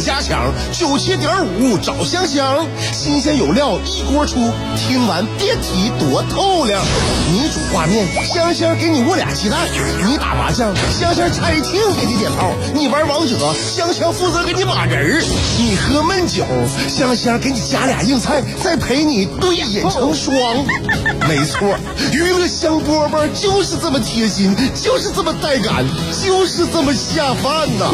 家强，九七点五找香香，新鲜有料一锅出，听完别提多透亮。你煮挂面，香香给你握俩鸡蛋；你打麻将，香香拆听给你点炮；你玩王者，香香负责给你码人儿；你喝闷酒，香香给你加俩硬菜，再陪你对饮成双。没错，娱乐香饽饽就是这么贴心，就是这么带感，就是这么下饭呐！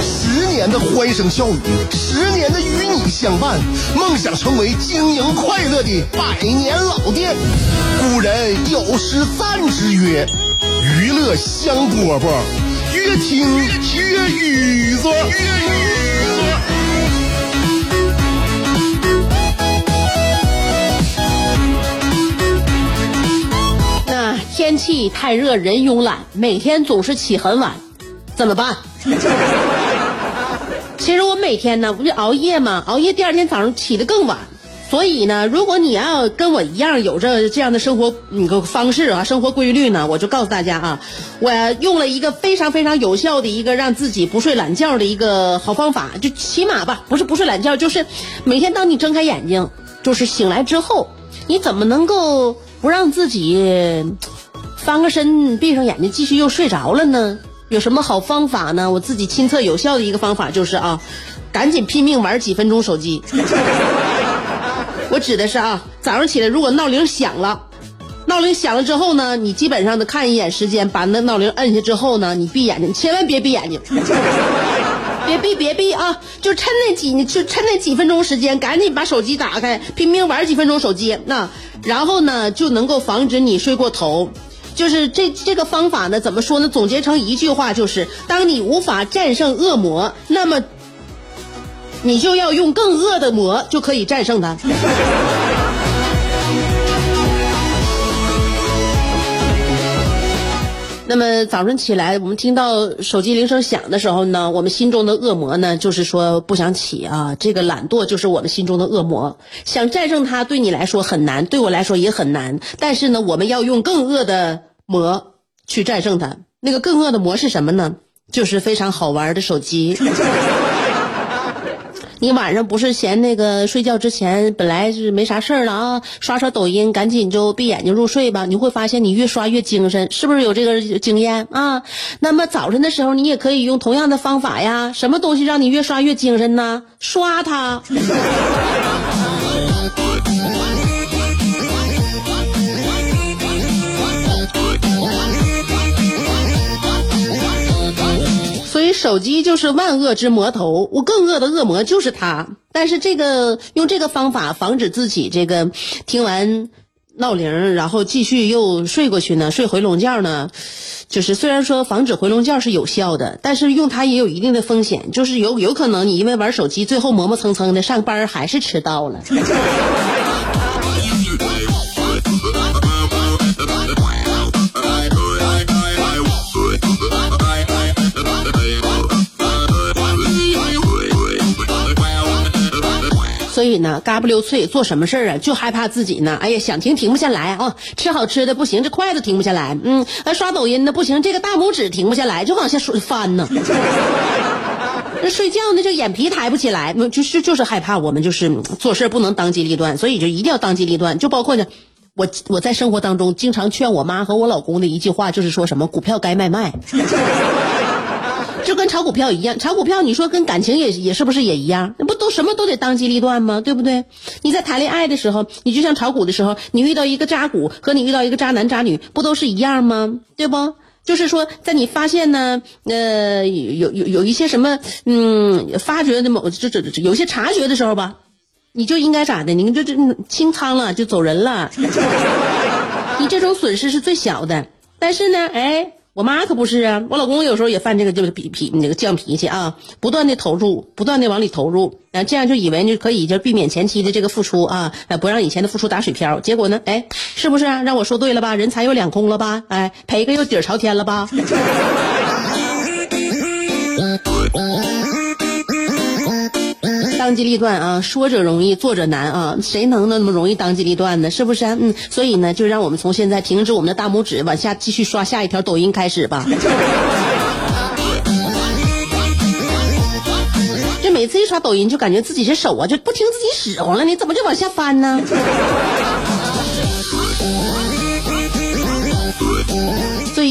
十年的欢声笑语，十年的与你相伴，梦想成为经营快乐的百年老店。古人有诗赞之曰：“娱乐香饽饽，越听越雨左。”那天气太热，人慵懒，每天总是起很晚，怎么办？其实我每天呢，不就熬夜吗？熬夜第二天早上起得更晚。所以呢，如果你要跟我一样有着这样的生活那个方式啊，生活规律呢，我就告诉大家啊，我用了一个非常非常有效的一个让自己不睡懒觉的一个好方法，就起码吧，不是不睡懒觉，就是每天当你睁开眼睛，就是醒来之后，你怎么能够不让自己翻个身，闭上眼睛继续又睡着了呢？有什么好方法呢？我自己亲测有效的一个方法就是啊，赶紧拼命玩几分钟手机。我指的是啊，早上起来如果闹铃响了，闹铃响了之后呢，你基本上的看一眼时间，把那闹铃摁下之后呢，你闭眼睛，千万别闭眼睛，别闭别闭啊！就趁那几就趁那几分钟时间，赶紧把手机打开，拼命玩几分钟手机，那然后呢就能够防止你睡过头。就是这这个方法呢，怎么说呢？总结成一句话就是：当你无法战胜恶魔，那么。你就要用更恶的魔就可以战胜它。那么早上起来，我们听到手机铃声响的时候呢，我们心中的恶魔呢，就是说不想起啊。这个懒惰就是我们心中的恶魔，想战胜它对你来说很难，对我来说也很难。但是呢，我们要用更恶的魔去战胜它。那个更恶的魔是什么呢？就是非常好玩的手机。你晚上不是嫌那个睡觉之前本来是没啥事儿了啊，刷刷抖音，赶紧就闭眼睛入睡吧。你会发现你越刷越精神，是不是有这个经验啊？那么早晨的时候，你也可以用同样的方法呀。什么东西让你越刷越精神呢？刷它。手机就是万恶之魔头，我更恶的恶魔就是它。但是这个用这个方法防止自己这个听完闹铃，然后继续又睡过去呢，睡回笼觉呢，就是虽然说防止回笼觉是有效的，但是用它也有一定的风险，就是有有可能你因为玩手机，最后磨磨蹭蹭的上班还是迟到了。所以呢，嘎不溜脆做什么事儿啊，就害怕自己呢。哎呀，想停停不下来啊，吃好吃的不行，这筷子停不下来。嗯，刷抖音的不行，这个大拇指停不下来，就往下翻呢。那 睡觉呢，这眼皮抬不起来，就是就是害怕我们就是做事不能当机立断，所以就一定要当机立断。就包括呢，我我在生活当中经常劝我妈和我老公的一句话，就是说什么股票该卖卖。就跟炒股票一样，炒股票你说跟感情也也是不是也一样？那不都什么都得当机立断吗？对不对？你在谈恋爱的时候，你就像炒股的时候，你遇到一个渣股和你遇到一个渣男渣女，不都是一样吗？对不？就是说，在你发现呢，呃，有有有一些什么，嗯，发觉的某这这这有些察觉的时候吧，你就应该咋的？你这这清仓了就走人了，你这种损失是最小的。但是呢，哎。我妈可不是啊，我老公有时候也犯这个就是脾脾那个犟脾气啊，不断的投入，不断的往里投入，啊，这样就以为就可以就避免前期的这个付出啊，不让以前的付出打水漂。结果呢，哎，是不是啊？让我说对了吧？人财又两空了吧？哎，赔个又底朝天了吧？当机立断啊，说者容易，做者难啊，谁能那么容易当机立断呢？是不是？嗯，所以呢，就让我们从现在停止我们的大拇指，往下继续刷下一条抖音开始吧。这每次一刷抖音，就感觉自己这手啊就不听自己使唤了，你怎么就往下翻呢？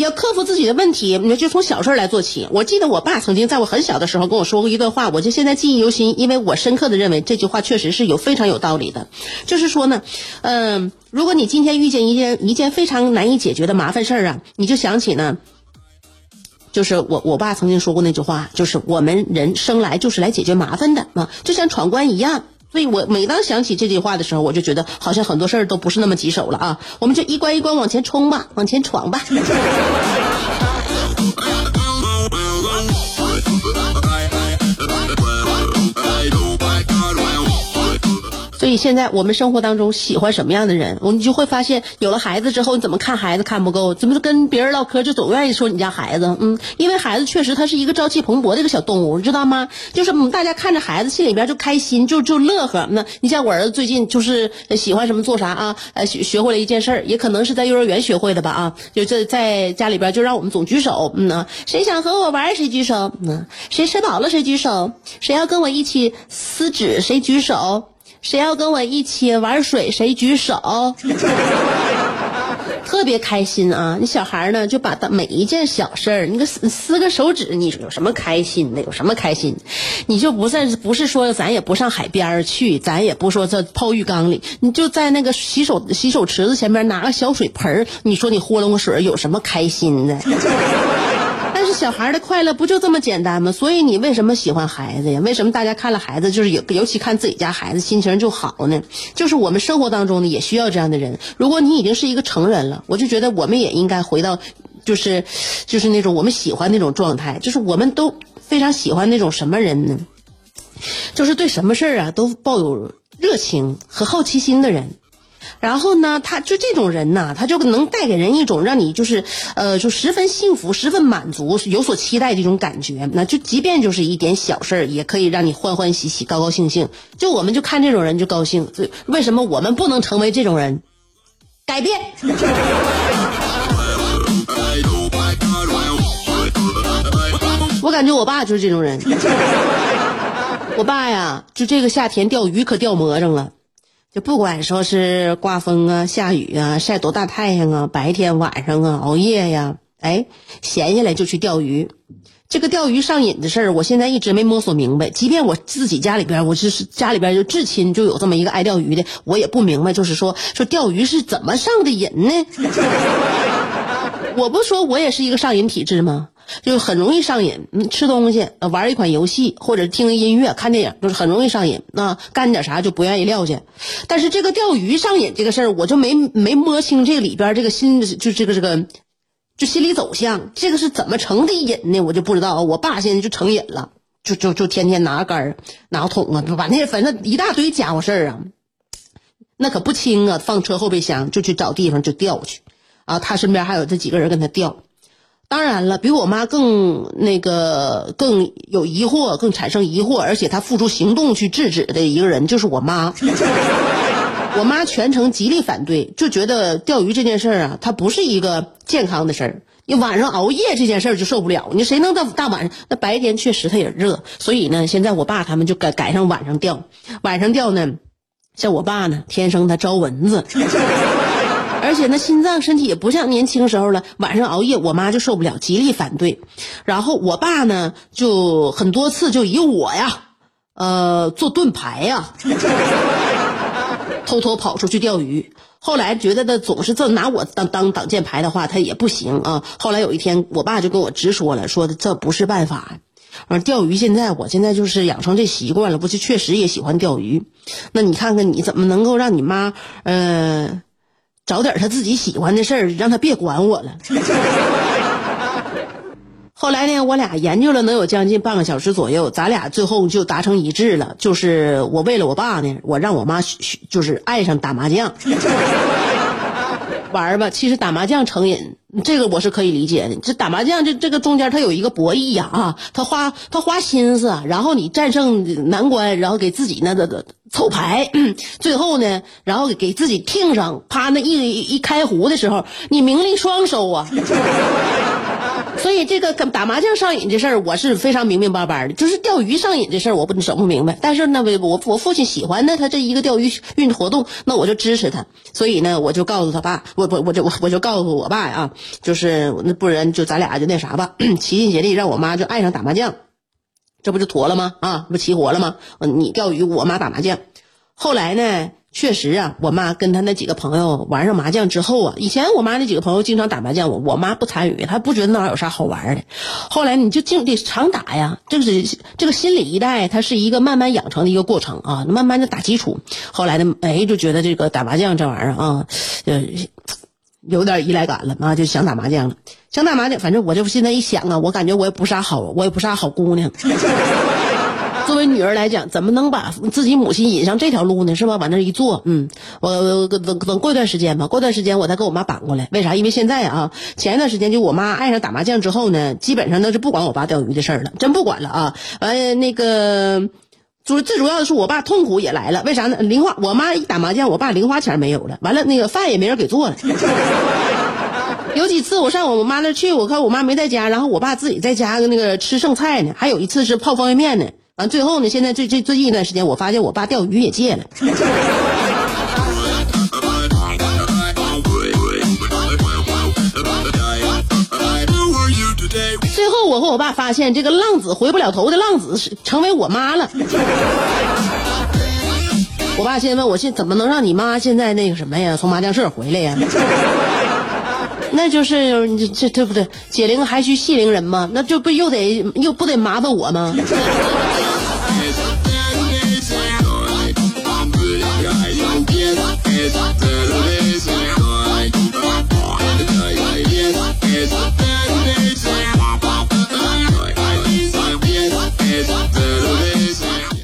要克服自己的问题，你就从小事来做起。我记得我爸曾经在我很小的时候跟我说过一段话，我就现在记忆犹新，因为我深刻的认为这句话确实是有非常有道理的。就是说呢，嗯、如果你今天遇见一件一件非常难以解决的麻烦事儿啊，你就想起呢。就是我我爸曾经说过那句话，就是我们人生来就是来解决麻烦的啊，就像闯关一样。所以我每当想起这句话的时候，我就觉得好像很多事儿都不是那么棘手了啊，我们就一关一关往前冲吧，往前闯吧。以现在我们生活当中喜欢什么样的人，我们就会发现，有了孩子之后，你怎么看孩子看不够，怎么跟别人唠嗑就总愿意说你家孩子，嗯，因为孩子确实他是一个朝气蓬勃的一个小动物，你知道吗？就是，大家看着孩子心里边就开心，就就乐呵。那你像我儿子最近就是喜欢什么做啥啊，呃，学学会了一件事儿，也可能是在幼儿园学会的吧啊，就这在家里边就让我们总举手，嗯呐，谁想和我玩谁举手，嗯，谁吃饱了谁举手，谁要跟我一起撕纸谁举手。谁要跟我一起玩水，谁举手？特别开心啊！你小孩呢，就把每一件小事儿，你个撕撕个手指，你有什么开心的？有什么开心？你就不是不是说咱也不上海边儿去，咱也不说这泡浴缸里，你就在那个洗手洗手池子前面拿个小水盆儿，你说你豁楞个水，有什么开心的？但是小孩的快乐不就这么简单吗？所以你为什么喜欢孩子呀？为什么大家看了孩子就是有，尤其看自己家孩子心情就好呢？就是我们生活当中呢也需要这样的人。如果你已经是一个成人了，我就觉得我们也应该回到，就是，就是那种我们喜欢那种状态。就是我们都非常喜欢那种什么人呢？就是对什么事儿啊都抱有热情和好奇心的人。然后呢，他就这种人呐，他就能带给人一种让你就是呃，就十分幸福、十分满足、有所期待的一种感觉。那就即便就是一点小事儿，也可以让你欢欢喜喜、高高兴兴。就我们就看这种人就高兴。所以为什么我们不能成为这种人？改变。我感觉我爸就是这种人。我爸呀，就这个夏天钓鱼可钓魔怔了。就不管说是刮风啊、下雨啊、晒多大太阳啊、白天晚上啊、熬夜呀，哎，闲下来就去钓鱼。这个钓鱼上瘾的事儿，我现在一直没摸索明白。即便我自己家里边，我就是家里边就至亲就有这么一个爱钓鱼的，我也不明白，就是说说钓鱼是怎么上的瘾呢？我不说我也是一个上瘾体质吗？就很容易上瘾，嗯，吃东西、玩一款游戏或者听音乐、看电影，就是很容易上瘾。那干点啥就不愿意撂下。但是这个钓鱼上瘾这个事儿，我就没没摸清这里边这个心，就这个这个，就心理走向，这个是怎么成的瘾呢？我就不知道。我爸现在就成瘾了，就就就天天拿杆儿、拿桶啊，把那反正一大堆家伙事儿啊，那可不轻啊，放车后备箱就去找地方就钓去。啊，他身边还有这几个人跟他钓。当然了，比我妈更那个更有疑惑，更产生疑惑，而且她付出行动去制止的一个人就是我妈。我妈全程极力反对，就觉得钓鱼这件事儿啊，它不是一个健康的事儿。你晚上熬夜这件事儿就受不了，你谁能到大晚上？那白天确实它也热，所以呢，现在我爸他们就改改上晚上钓。晚上钓呢，像我爸呢，天生他招蚊子。而且那心脏身体也不像年轻时候了，晚上熬夜，我妈就受不了，极力反对。然后我爸呢，就很多次就以我呀，呃，做盾牌呀，偷偷跑出去钓鱼。后来觉得他总是这拿我当当挡箭牌的话，他也不行啊。后来有一天，我爸就跟我直说了，说这不是办法。而钓鱼现在，我现在就是养成这习惯了，不就确实也喜欢钓鱼。那你看看，你怎么能够让你妈，呃？找点他自己喜欢的事儿，让他别管我了。后来呢，我俩研究了能有将近半个小时左右，咱俩最后就达成一致了，就是我为了我爸呢，我让我妈就是爱上打麻将。玩吧，其实打麻将成瘾，这个我是可以理解的。这打麻将这这个中间它有一个博弈呀啊，他花他花心思，然后你战胜难关，然后给自己那个凑牌，最后呢，然后给自己听上，啪那一一开胡的时候，你名利双收啊。所以这个打麻将上瘾这事儿，我是非常明明白白的。就是钓鱼上瘾这事儿，我不整不明白。但是呢，我我父亲喜欢呢，他这一个钓鱼运活动，那我就支持他。所以呢，我就告诉他爸，我我我就我就告诉我爸呀，就是那不然就咱俩就那啥吧，齐心协力让我妈就爱上打麻将，这不就妥了吗？啊，不齐活了吗？你钓鱼，我妈打麻将。后来呢？确实啊，我妈跟她那几个朋友玩上麻将之后啊，以前我妈那几个朋友经常打麻将，我我妈不参与，她不觉得那玩意儿有啥好玩的。后来你就净得常打呀，这是这个心理一代，它是一个慢慢养成的一个过程啊，慢慢的打基础。后来呢，哎，就觉得这个打麻将这玩意儿啊，呃，有点依赖感了啊，就想打麻将了，想打麻将。反正我这现在一想啊，我感觉我也不是啥好，我也不是啥好姑娘。作为女儿来讲，怎么能把自己母亲引上这条路呢？是吧？往那一坐，嗯，我等等过一段时间吧，过段时间我再跟我妈扳过来。为啥？因为现在啊，前一段时间就我妈爱上打麻将之后呢，基本上都是不管我爸钓鱼的事儿了，真不管了啊。完那个，主最主要的是我爸痛苦也来了。为啥呢？零花，我妈一打麻将，我爸零花钱没有了。完了，那个饭也没人给做了。有几次我上我妈那去，我看我妈没在家，然后我爸自己在家那个吃剩菜呢。还有一次是泡方便面呢。完最后呢，现在最最最近一段时间，我发现我爸钓鱼也戒了。最后我和我爸发现，这个浪子回不了头的浪子是成为我妈了。我爸现在问我，现怎么能让你妈现在那个什么呀，从麻将社回来呀？那就是这对不对？解铃还需系铃人嘛？那就不又得又不得麻烦我吗？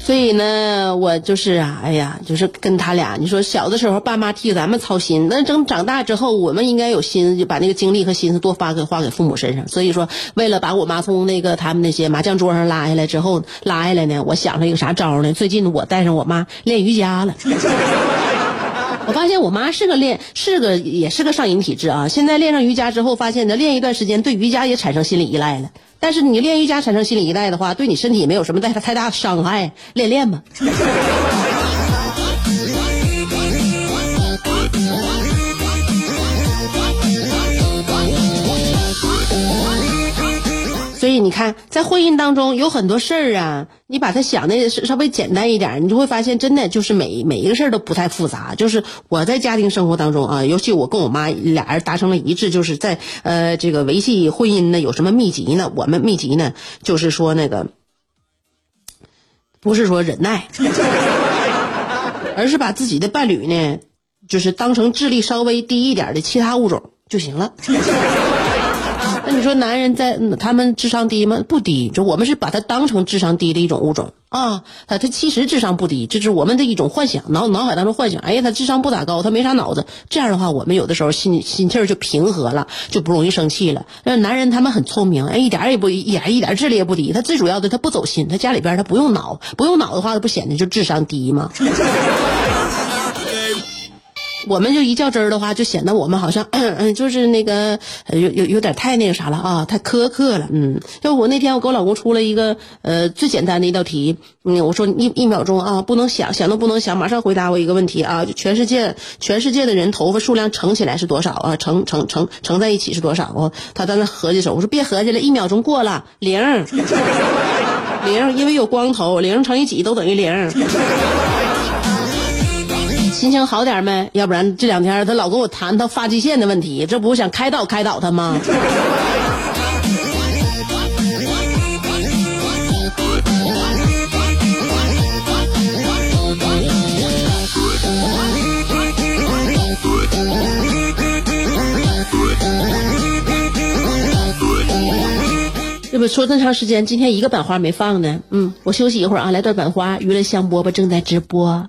所以呢，我就是啊，哎呀，就是跟他俩，你说小的时候爸妈替咱们操心，那等长大之后，我们应该有心思，就把那个精力和心思多发给花给父母身上。所以说，为了把我妈从那个他们那些麻将桌上拉下来之后，拉下来呢，我想了一个啥招呢？最近我带上我妈练瑜伽了。我发现我妈是个练，是个也是个上瘾体质啊。现在练上瑜伽之后，发现呢，练一段时间对瑜伽也产生心理依赖了。但是你练瑜伽产生心理依赖的话，对你身体没有什么太太大伤害，练练吧。你看，在婚姻当中有很多事儿啊，你把它想的稍微简单一点，你就会发现，真的就是每每一个事儿都不太复杂。就是我在家庭生活当中啊，尤其我跟我妈俩人达成了一致，就是在呃这个维系婚姻呢，有什么秘籍呢？我们秘籍呢，就是说那个不是说忍耐，而是把自己的伴侣呢，就是当成智力稍微低一点的其他物种就行了。那你说男人在他们智商低吗？不低，就我们是把他当成智商低的一种物种啊。他他其实智商不低，这是我们的一种幻想，脑脑海当中幻想。哎呀，他智商不咋高，他没啥脑子。这样的话，我们有的时候心心气儿就平和了，就不容易生气了。那男人他们很聪明，哎，一点也不一点一点智力也不低。他最主要的他不走心，他家里边他不用脑，不用脑的话，他不显得就智商低吗？我们就一较真儿的话，就显得我们好像，嗯，就是那个有有有点太那个啥了啊，太苛刻了，嗯。就我那天我给我老公出了一个呃最简单的一道题，嗯，我说一一秒钟啊，不能想想都不能想，马上回答我一个问题啊，就全世界全世界的人头发数量乘起来是多少啊？乘乘乘乘在一起是多少啊？他在那合计手，我说别合计了，一秒钟过了零零，因为有光头，零乘以几都等于零。心情好点没？要不然这两天他老跟我谈他发际线的问题，这不想开导开导他吗？这不说这么长时间，今天一个版花没放呢。嗯，我休息一会儿啊，来段版花，娱乐香饽饽正在直播。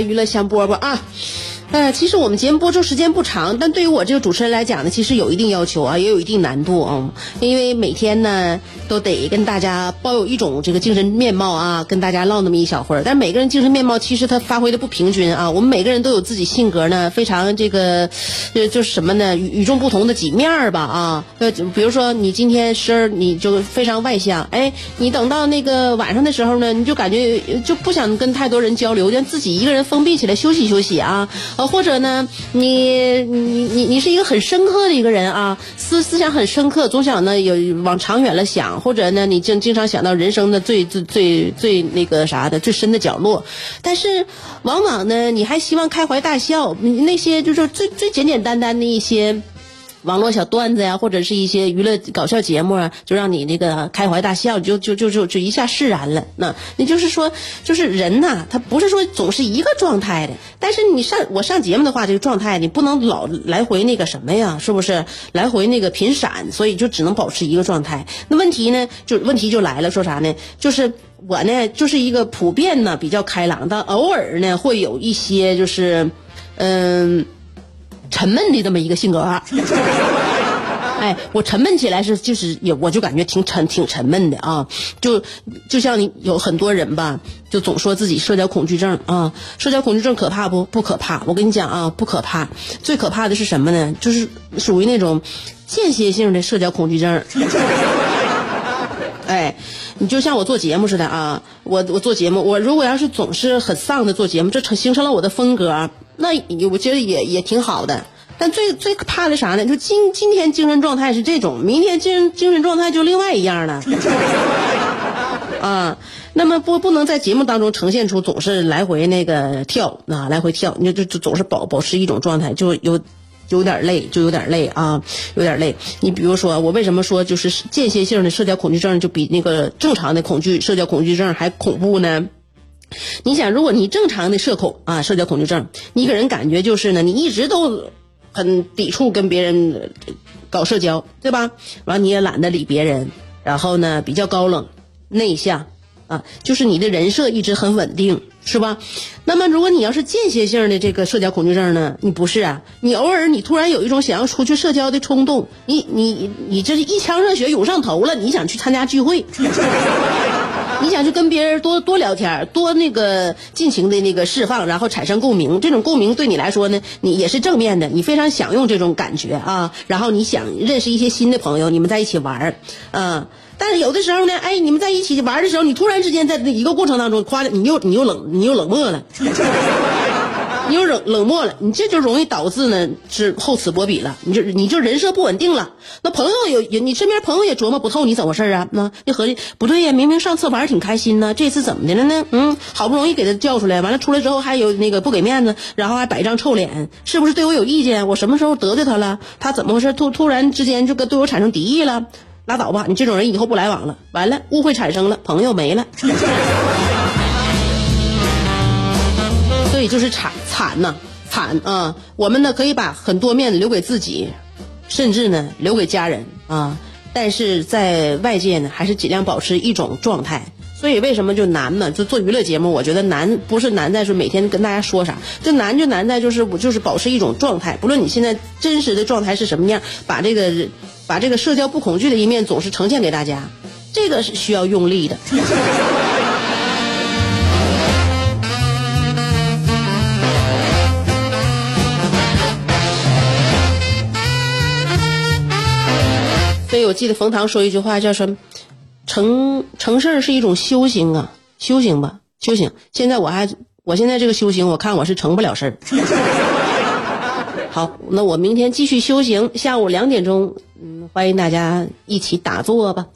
娱乐香饽饽啊。呃，其实我们节目播出时间不长，但对于我这个主持人来讲呢，其实有一定要求啊，也有一定难度啊。因为每天呢都得跟大家抱有一种这个精神面貌啊，跟大家唠那么一小会儿。但每个人精神面貌其实他发挥的不平均啊。我们每个人都有自己性格呢，非常这个，呃，就是什么呢？与与众不同的几面儿吧啊。呃，比如说你今天声儿你就非常外向，哎，你等到那个晚上的时候呢，你就感觉就不想跟太多人交流，就自己一个人封闭起来休息休息啊。呃，或者呢，你你你你是一个很深刻的一个人啊，思思想很深刻，总想呢有往长远了想，或者呢你经经常想到人生的最最最最那个啥的最深的角落，但是往往呢你还希望开怀大笑，那些就是最最简简单单的一些。网络小段子呀，或者是一些娱乐搞笑节目啊，就让你那个开怀大笑，就就就就就一下释然了。那也就是说，就是人呐，他不是说总是一个状态的。但是你上我上节目的话，这个状态你不能老来回那个什么呀，是不是？来回那个频闪，所以就只能保持一个状态。那问题呢，就问题就来了，说啥呢？就是我呢，就是一个普遍呢比较开朗，但偶尔呢会有一些就是，嗯。沉闷的这么一个性格，啊 哎，我沉闷起来是就是也我就感觉挺沉挺沉闷的啊，就就像你有很多人吧，就总说自己社交恐惧症啊，社交恐惧症可怕不？不可怕，我跟你讲啊，不可怕，最可怕的是什么呢？就是属于那种间歇性的社交恐惧症。哎，你就像我做节目似的啊，我我做节目，我如果要是总是很丧的做节目，这成形成了我的风格，那我觉得也也挺好的。但最最怕的啥呢？就今今天精神状态是这种，明天精神精神状态就另外一样了。啊，那么不不能在节目当中呈现出总是来回那个跳啊，来回跳，你就就总是保保持一种状态，就有。有点累，就有点累啊，有点累。你比如说，我为什么说就是间歇性的社交恐惧症就比那个正常的恐惧社交恐惧症还恐怖呢？你想，如果你正常的社恐啊，社交恐惧症，你给人感觉就是呢，你一直都很抵触跟别人搞社交，对吧？完你也懒得理别人，然后呢比较高冷内向啊，就是你的人设一直很稳定。是吧？那么如果你要是间歇性的这个社交恐惧症呢？你不是啊？你偶尔你突然有一种想要出去社交的冲动，你你你这一腔热血涌上头了，你想去参加聚会，你想去跟别人多多聊天，多那个尽情的那个释放，然后产生共鸣。这种共鸣对你来说呢，你也是正面的，你非常享用这种感觉啊。然后你想认识一些新的朋友，你们在一起玩儿，嗯。但是有的时候呢，哎，你们在一起玩的时候，你突然之间在一个过程当中，夸你又你又冷你又冷漠了，你又冷冷漠了，你这就容易导致呢是厚此薄彼了，你就你就人设不稳定了。那朋友有你身边朋友也琢磨不透你怎么回事啊？那一合计不对呀，明明上次玩儿挺开心呢，这次怎么的了呢？嗯，好不容易给他叫出来，完了出来之后还有那个不给面子，然后还摆一张臭脸，是不是对我有意见？我什么时候得罪他了？他怎么回事？突突然之间就跟对我产生敌意了？拉倒吧，你这种人以后不来往了。完了，误会产生了，朋友没了，所以就是惨惨呐，惨啊！我们呢可以把很多面子留给自己，甚至呢留给家人啊，但是在外界呢还是尽量保持一种状态。所以为什么就难呢？就做娱乐节目，我觉得难不是难在说每天跟大家说啥，这难就难在就是我就是保持一种状态，不论你现在真实的状态是什么样，把这个。把这个社交不恐惧的一面总是呈现给大家，这个是需要用力的。所以我记得冯唐说一句话，叫什么？成成事儿是一种修行啊，修行吧，修行。现在我还我现在这个修行，我看我是成不了事儿。好，那我明天继续修行，下午两点钟，嗯，欢迎大家一起打坐吧。